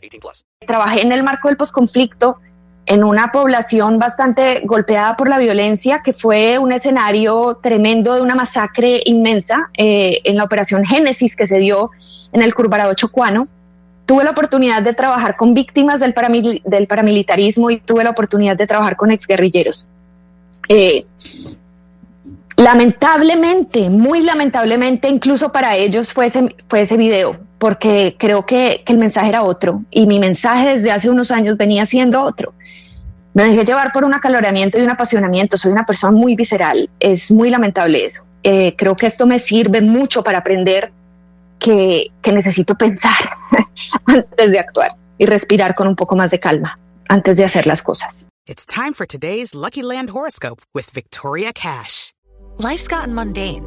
18 plus. Trabajé en el marco del posconflicto en una población bastante golpeada por la violencia, que fue un escenario tremendo de una masacre inmensa eh, en la operación Génesis que se dio en el Curvarado Chocuano. Tuve la oportunidad de trabajar con víctimas del, paramil- del paramilitarismo y tuve la oportunidad de trabajar con exguerrilleros. Eh, lamentablemente, muy lamentablemente, incluso para ellos fue ese, fue ese video, porque creo que, que el mensaje era otro y mi mensaje desde hace unos años venía siendo otro. Me dejé llevar por un acaloramiento y un apasionamiento, soy una persona muy visceral, es muy lamentable eso. Eh, creo que esto me sirve mucho para aprender que, que necesito pensar antes de actuar y respirar con un poco más de calma antes de hacer las cosas. It's time for today's Lucky Land horoscope with Victoria Cash. Life's gotten mundane,